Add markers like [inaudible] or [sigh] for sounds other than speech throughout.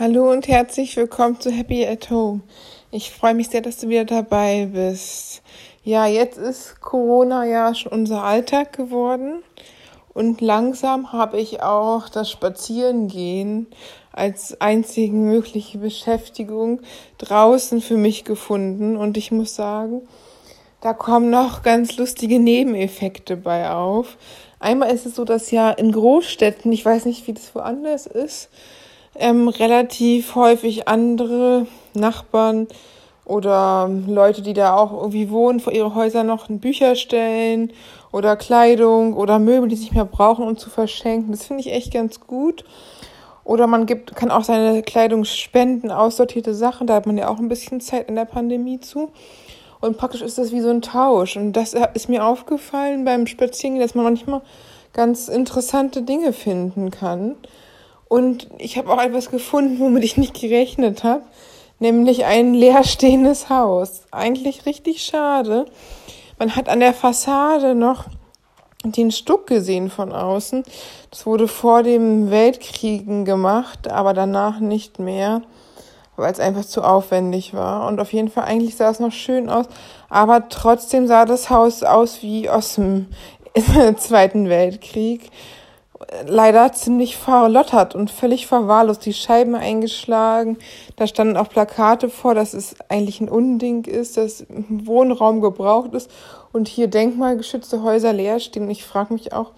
Hallo und herzlich willkommen zu Happy at Home. Ich freue mich sehr, dass du wieder dabei bist. Ja, jetzt ist Corona ja schon unser Alltag geworden und langsam habe ich auch das Spazierengehen als einzige mögliche Beschäftigung draußen für mich gefunden und ich muss sagen, da kommen noch ganz lustige Nebeneffekte bei auf. Einmal ist es so, dass ja in Großstädten, ich weiß nicht, wie das woanders ist, ähm, relativ häufig andere Nachbarn oder Leute, die da auch irgendwie wohnen, vor ihre Häuser noch Bücher stellen oder Kleidung oder Möbel, die sich mehr brauchen, um zu verschenken. Das finde ich echt ganz gut. Oder man gibt, kann auch seine Kleidung spenden, aussortierte Sachen. Da hat man ja auch ein bisschen Zeit in der Pandemie zu. Und praktisch ist das wie so ein Tausch. Und das ist mir aufgefallen beim Spazierengehen, dass man manchmal ganz interessante Dinge finden kann. Und ich habe auch etwas gefunden, womit ich nicht gerechnet habe, nämlich ein leerstehendes Haus. Eigentlich richtig schade. Man hat an der Fassade noch den Stuck gesehen von außen. Das wurde vor dem Weltkriegen gemacht, aber danach nicht mehr, weil es einfach zu aufwendig war. Und auf jeden Fall eigentlich sah es noch schön aus, aber trotzdem sah das Haus aus wie aus dem [laughs] Zweiten Weltkrieg leider ziemlich verlottert und völlig verwahrlost, die Scheiben eingeschlagen. Da standen auch Plakate vor, dass es eigentlich ein Unding ist, dass Wohnraum gebraucht ist und hier denkmalgeschützte Häuser leer stehen. Und ich frage mich auch,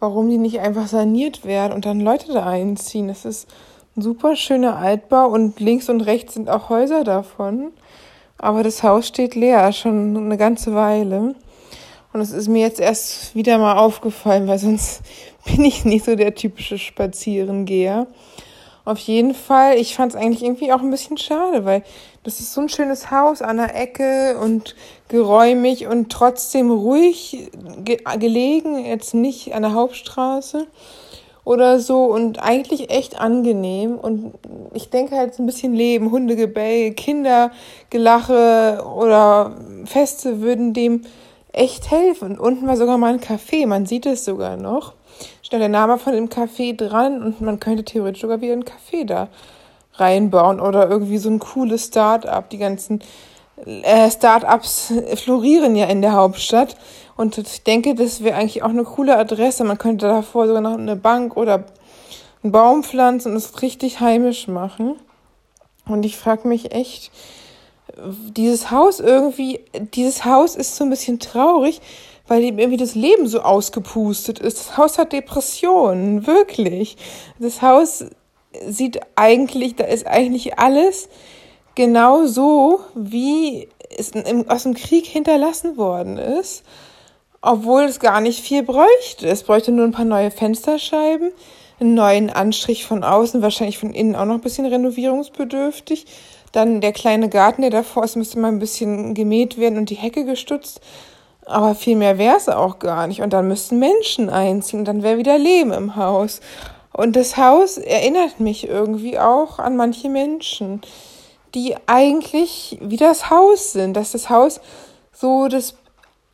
warum die nicht einfach saniert werden und dann Leute da einziehen. Das ist ein super schöner Altbau und links und rechts sind auch Häuser davon. Aber das Haus steht leer, schon eine ganze Weile. Und es ist mir jetzt erst wieder mal aufgefallen, weil sonst [laughs] bin ich nicht so der typische Spazierengeher. Auf jeden Fall, ich fand es eigentlich irgendwie auch ein bisschen schade, weil das ist so ein schönes Haus an der Ecke und geräumig und trotzdem ruhig ge gelegen, jetzt nicht an der Hauptstraße oder so und eigentlich echt angenehm und ich denke halt ein bisschen Leben, Hundegebell, Kindergelache oder Feste würden dem echt helfen. Unten war sogar mal ein Café, man sieht es sogar noch. Steht der Name von dem Café dran und man könnte theoretisch sogar wieder ein Café da reinbauen oder irgendwie so ein cooles Start-up. Die ganzen äh, Start-ups florieren ja in der Hauptstadt und ich denke, das wäre eigentlich auch eine coole Adresse. Man könnte davor sogar noch eine Bank oder einen Baum pflanzen und es richtig heimisch machen. Und ich frage mich echt, dieses Haus irgendwie, dieses Haus ist so ein bisschen traurig, weil ihm irgendwie das Leben so ausgepustet ist. Das Haus hat Depressionen, wirklich. Das Haus sieht eigentlich, da ist eigentlich alles genau so, wie es aus dem Krieg hinterlassen worden ist, obwohl es gar nicht viel bräuchte. Es bräuchte nur ein paar neue Fensterscheiben, einen neuen Anstrich von außen, wahrscheinlich von innen auch noch ein bisschen renovierungsbedürftig dann der kleine Garten, der davor ist, müsste mal ein bisschen gemäht werden und die Hecke gestutzt. Aber viel mehr wäre es auch gar nicht. Und dann müssten Menschen einziehen. Dann wäre wieder Leben im Haus. Und das Haus erinnert mich irgendwie auch an manche Menschen, die eigentlich wie das Haus sind. Dass das Haus so das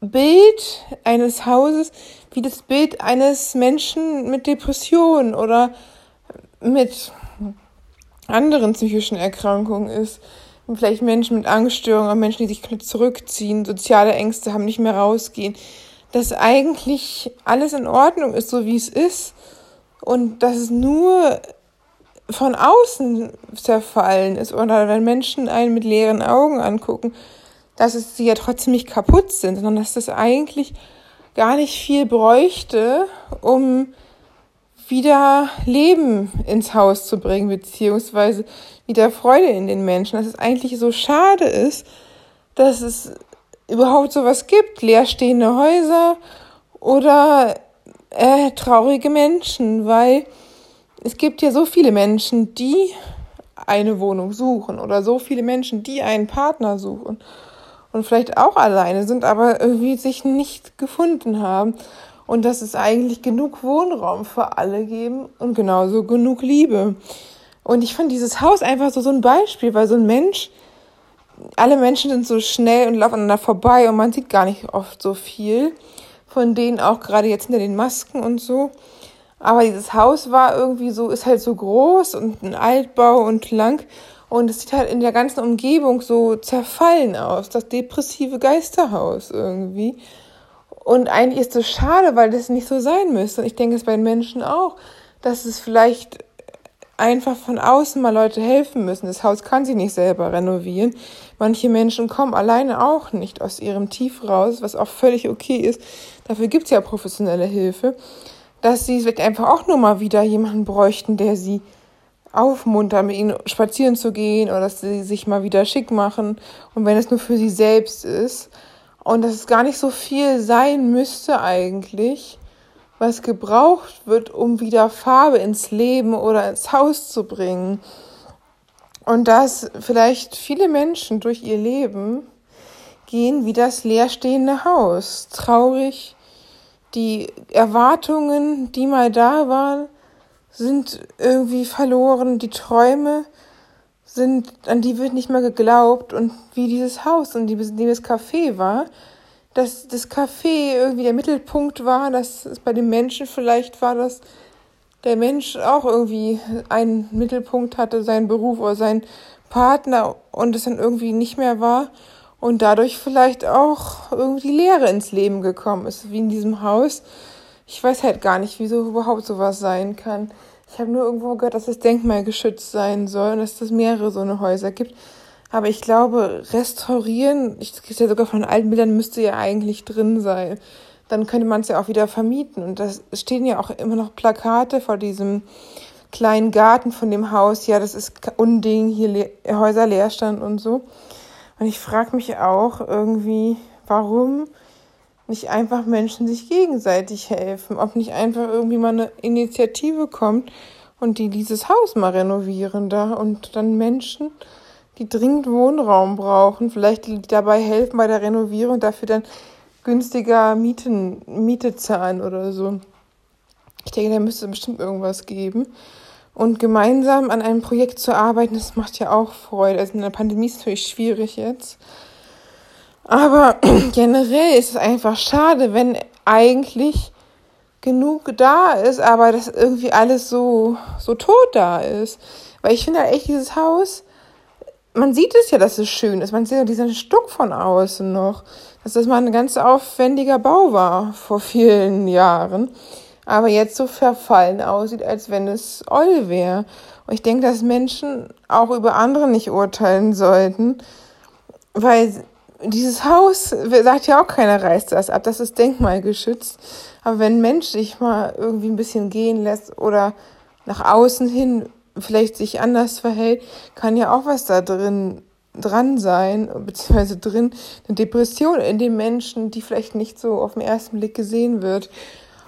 Bild eines Hauses, wie das Bild eines Menschen mit Depression oder mit anderen psychischen Erkrankungen ist. Vielleicht Menschen mit Angststörungen, Menschen, die sich zurückziehen, soziale Ängste haben, nicht mehr rausgehen. Dass eigentlich alles in Ordnung ist, so wie es ist. Und dass es nur von außen zerfallen ist oder wenn Menschen einen mit leeren Augen angucken, dass es sie ja trotzdem nicht kaputt sind, sondern dass das eigentlich gar nicht viel bräuchte, um wieder Leben ins Haus zu bringen, beziehungsweise wieder Freude in den Menschen. Dass es eigentlich so schade ist, dass es überhaupt sowas gibt, leerstehende Häuser oder äh, traurige Menschen, weil es gibt ja so viele Menschen, die eine Wohnung suchen oder so viele Menschen, die einen Partner suchen und vielleicht auch alleine sind, aber irgendwie sich nicht gefunden haben und dass es eigentlich genug Wohnraum für alle geben und genauso genug Liebe. Und ich fand dieses Haus einfach so, so ein Beispiel, weil so ein Mensch, alle Menschen sind so schnell und laufen aneinander vorbei und man sieht gar nicht oft so viel von denen, auch gerade jetzt hinter den Masken und so. Aber dieses Haus war irgendwie so, ist halt so groß und ein Altbau und lang. Und es sieht halt in der ganzen Umgebung so zerfallen aus, das depressive Geisterhaus irgendwie. Und eigentlich ist es schade, weil das nicht so sein müsste. Und ich denke es bei den Menschen auch, dass es vielleicht einfach von außen mal Leute helfen müssen. Das Haus kann sich nicht selber renovieren. Manche Menschen kommen alleine auch nicht aus ihrem Tief raus, was auch völlig okay ist. Dafür gibt's ja professionelle Hilfe. Dass sie vielleicht einfach auch nur mal wieder jemanden bräuchten, der sie aufmuntert, mit ihnen spazieren zu gehen oder dass sie sich mal wieder schick machen. Und wenn es nur für sie selbst ist. Und dass es gar nicht so viel sein müsste eigentlich was gebraucht wird, um wieder Farbe ins Leben oder ins Haus zu bringen. Und dass vielleicht viele Menschen durch ihr Leben gehen wie das leerstehende Haus, traurig. Die Erwartungen, die mal da waren, sind irgendwie verloren. Die Träume sind, an die wird nicht mehr geglaubt. Und wie dieses Haus und dieses Café war, dass das Café irgendwie der Mittelpunkt war, dass es bei den Menschen vielleicht war, dass der Mensch auch irgendwie einen Mittelpunkt hatte, seinen Beruf oder seinen Partner und es dann irgendwie nicht mehr war und dadurch vielleicht auch irgendwie Leere ins Leben gekommen ist, wie in diesem Haus. Ich weiß halt gar nicht, wieso überhaupt sowas sein kann. Ich habe nur irgendwo gehört, dass es denkmalgeschützt sein soll und dass es mehrere so eine Häuser gibt. Aber ich glaube, restaurieren, ich ist ja sogar von alten Bildern, müsste ja eigentlich drin sein. Dann könnte man es ja auch wieder vermieten. Und das stehen ja auch immer noch Plakate vor diesem kleinen Garten von dem Haus. Ja, das ist Unding, hier Le Häuser Leerstand und so. Und ich frage mich auch irgendwie, warum nicht einfach Menschen sich gegenseitig helfen? Ob nicht einfach irgendwie mal eine Initiative kommt und die dieses Haus mal renovieren da und dann Menschen die dringend Wohnraum brauchen, vielleicht die dabei helfen bei der Renovierung, dafür dann günstiger Mieten, Miete zahlen oder so. Ich denke, da müsste bestimmt irgendwas geben. Und gemeinsam an einem Projekt zu arbeiten, das macht ja auch Freude. Also in der Pandemie ist es natürlich schwierig jetzt. Aber [clears throat] generell ist es einfach schade, wenn eigentlich genug da ist, aber das irgendwie alles so, so tot da ist. Weil ich finde halt echt dieses Haus, man sieht es ja, dass es schön ist. Man sieht ja diesen Stuck von außen noch, dass das mal ein ganz aufwendiger Bau war vor vielen Jahren, aber jetzt so verfallen aussieht, als wenn es oll wäre. Und ich denke, dass Menschen auch über andere nicht urteilen sollten, weil dieses Haus, sagt ja auch keiner, reißt das ab, das ist denkmalgeschützt. Aber wenn ein Mensch sich mal irgendwie ein bisschen gehen lässt oder nach außen hin vielleicht sich anders verhält, kann ja auch was da drin dran sein, beziehungsweise drin eine Depression in den Menschen, die vielleicht nicht so auf den ersten Blick gesehen wird.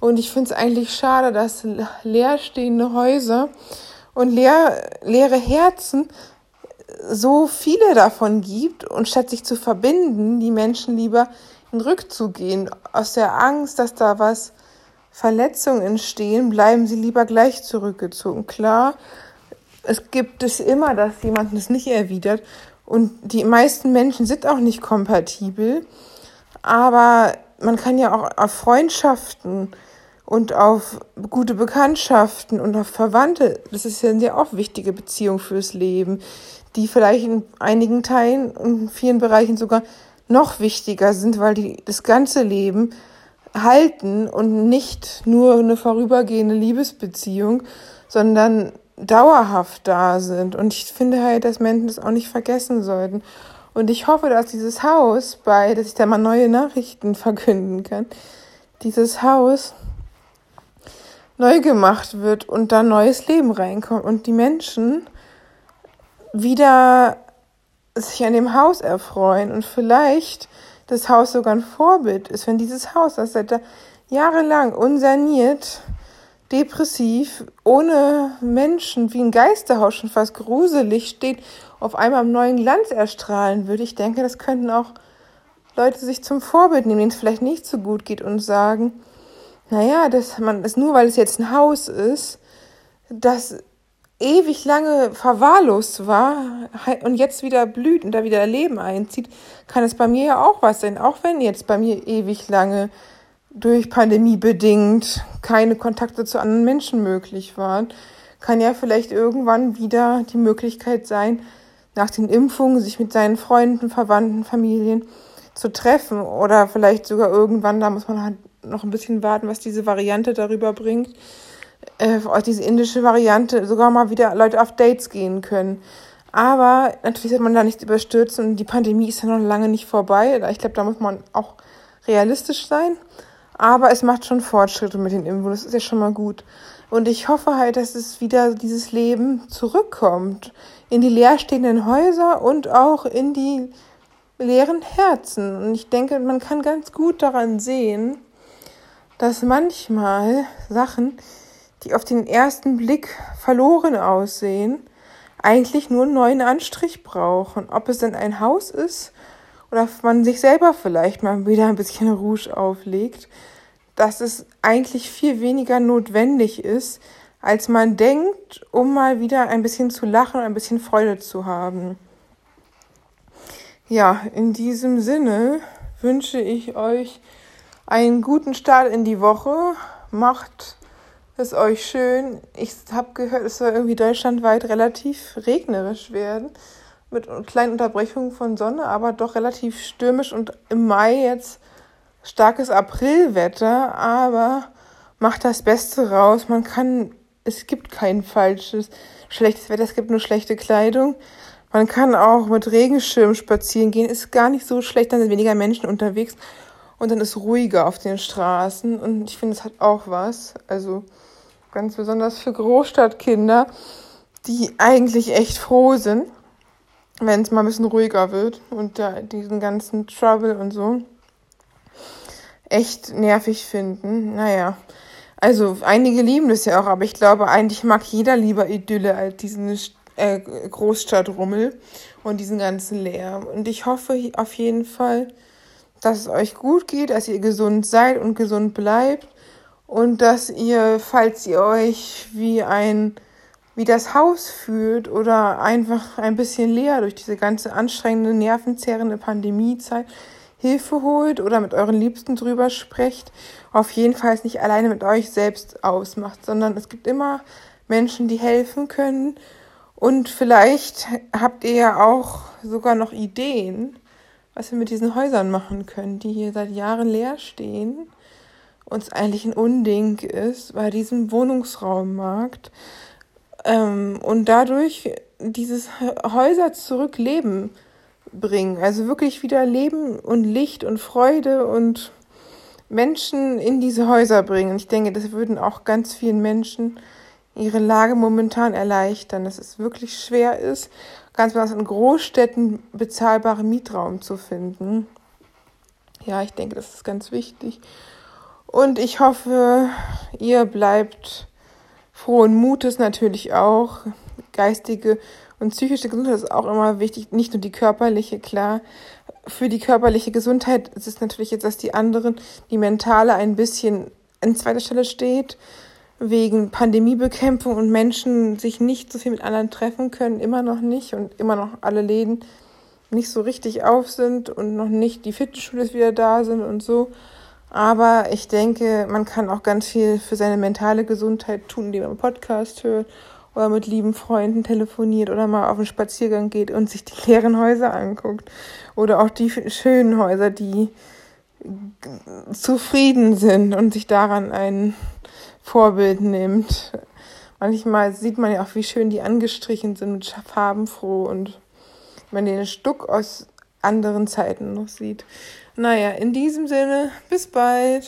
Und ich finde es eigentlich schade, dass leerstehende Häuser und leer, leere Herzen so viele davon gibt und statt sich zu verbinden, die Menschen lieber in Rückzug gehen, aus der Angst, dass da was Verletzungen entstehen, bleiben sie lieber gleich zurückgezogen. Klar, es gibt es immer, dass jemand es nicht erwidert. Und die meisten Menschen sind auch nicht kompatibel. Aber man kann ja auch auf Freundschaften und auf gute Bekanntschaften und auf Verwandte, das ist ja eine sehr auch wichtige Beziehung fürs Leben, die vielleicht in einigen Teilen und in vielen Bereichen sogar noch wichtiger sind, weil die das ganze Leben halten und nicht nur eine vorübergehende Liebesbeziehung, sondern dauerhaft da sind. Und ich finde halt, dass Menschen das auch nicht vergessen sollten. Und ich hoffe, dass dieses Haus bei, dass ich da mal neue Nachrichten [laughs] verkünden kann, dieses Haus neu gemacht wird und da neues Leben reinkommt und die Menschen wieder sich an dem Haus erfreuen und vielleicht das Haus sogar ein Vorbild ist, wenn dieses Haus, das seit jahrelang unsaniert depressiv, ohne Menschen, wie ein Geisterhaus schon fast gruselig steht, auf einmal im neuen Glanz erstrahlen würde. Ich denke, das könnten auch Leute sich zum Vorbild nehmen, denen es vielleicht nicht so gut geht und sagen, naja, dass man das nur, weil es jetzt ein Haus ist, das ewig lange verwahrlost war und jetzt wieder blüht und da wieder Leben einzieht, kann es bei mir ja auch was sein. Auch wenn jetzt bei mir ewig lange durch Pandemie bedingt keine Kontakte zu anderen Menschen möglich waren, kann ja vielleicht irgendwann wieder die Möglichkeit sein, nach den Impfungen sich mit seinen Freunden, Verwandten, Familien zu treffen oder vielleicht sogar irgendwann, da muss man halt noch ein bisschen warten, was diese Variante darüber bringt, äh, diese indische Variante, sogar mal wieder Leute auf Dates gehen können. Aber natürlich soll man da nicht überstürzen und die Pandemie ist ja noch lange nicht vorbei. Ich glaube, da muss man auch realistisch sein. Aber es macht schon Fortschritte mit den Impfungen. Das ist ja schon mal gut. Und ich hoffe halt, dass es wieder dieses Leben zurückkommt. In die leerstehenden Häuser und auch in die leeren Herzen. Und ich denke, man kann ganz gut daran sehen, dass manchmal Sachen, die auf den ersten Blick verloren aussehen, eigentlich nur einen neuen Anstrich brauchen. Ob es denn ein Haus ist oder man sich selber vielleicht mal wieder ein bisschen Rouge auflegt, dass es eigentlich viel weniger notwendig ist, als man denkt, um mal wieder ein bisschen zu lachen und ein bisschen Freude zu haben. Ja, in diesem Sinne wünsche ich euch einen guten Start in die Woche. Macht es euch schön. Ich habe gehört, es soll irgendwie deutschlandweit relativ regnerisch werden. Mit kleinen Unterbrechungen von Sonne, aber doch relativ stürmisch und im Mai jetzt starkes Aprilwetter. Aber macht das Beste raus. Man kann, es gibt kein falsches, schlechtes Wetter, es gibt nur schlechte Kleidung. Man kann auch mit Regenschirm spazieren gehen. Ist gar nicht so schlecht, dann sind weniger Menschen unterwegs und dann ist ruhiger auf den Straßen. Und ich finde, es hat auch was. Also ganz besonders für Großstadtkinder, die eigentlich echt froh sind, wenn es mal ein bisschen ruhiger wird und da diesen ganzen Trouble und so echt nervig finden. Naja, also einige lieben das ja auch, aber ich glaube, eigentlich mag jeder lieber Idylle als diesen äh, Großstadtrummel und diesen ganzen Lärm. Und ich hoffe auf jeden Fall, dass es euch gut geht, dass ihr gesund seid und gesund bleibt und dass ihr, falls ihr euch wie ein wie das Haus fühlt oder einfach ein bisschen leer durch diese ganze anstrengende, nervenzerrende Pandemiezeit Hilfe holt oder mit euren Liebsten drüber sprecht, auf jeden Fall nicht alleine mit euch selbst ausmacht, sondern es gibt immer Menschen, die helfen können. Und vielleicht habt ihr ja auch sogar noch Ideen, was wir mit diesen Häusern machen können, die hier seit Jahren leer stehen. Uns eigentlich ein Unding ist bei diesem Wohnungsraummarkt. Ähm, und dadurch dieses Häuser zurückleben bringen. Also wirklich wieder Leben und Licht und Freude und Menschen in diese Häuser bringen. Ich denke, das würden auch ganz vielen Menschen ihre Lage momentan erleichtern, dass es wirklich schwer ist ganz besonders in Großstädten bezahlbaren Mietraum zu finden. Ja, ich denke, das ist ganz wichtig. Und ich hoffe, ihr bleibt frohen Mutes natürlich auch. Geistige und psychische Gesundheit ist auch immer wichtig, nicht nur die körperliche, klar. Für die körperliche Gesundheit ist es natürlich jetzt, dass die anderen, die mentale ein bisschen an zweiter Stelle steht wegen Pandemiebekämpfung und Menschen sich nicht so viel mit anderen treffen können, immer noch nicht und immer noch alle Läden nicht so richtig auf sind und noch nicht die Fitnessstudios wieder da sind und so. Aber ich denke, man kann auch ganz viel für seine mentale Gesundheit tun, indem man Podcast hört oder mit lieben Freunden telefoniert oder mal auf einen Spaziergang geht und sich die leeren Häuser anguckt. Oder auch die schönen Häuser, die zufrieden sind und sich daran einen Vorbild nimmt. Manchmal sieht man ja auch, wie schön die angestrichen sind mit farbenfroh und man den Stuck aus anderen Zeiten noch sieht. Naja, in diesem Sinne, bis bald.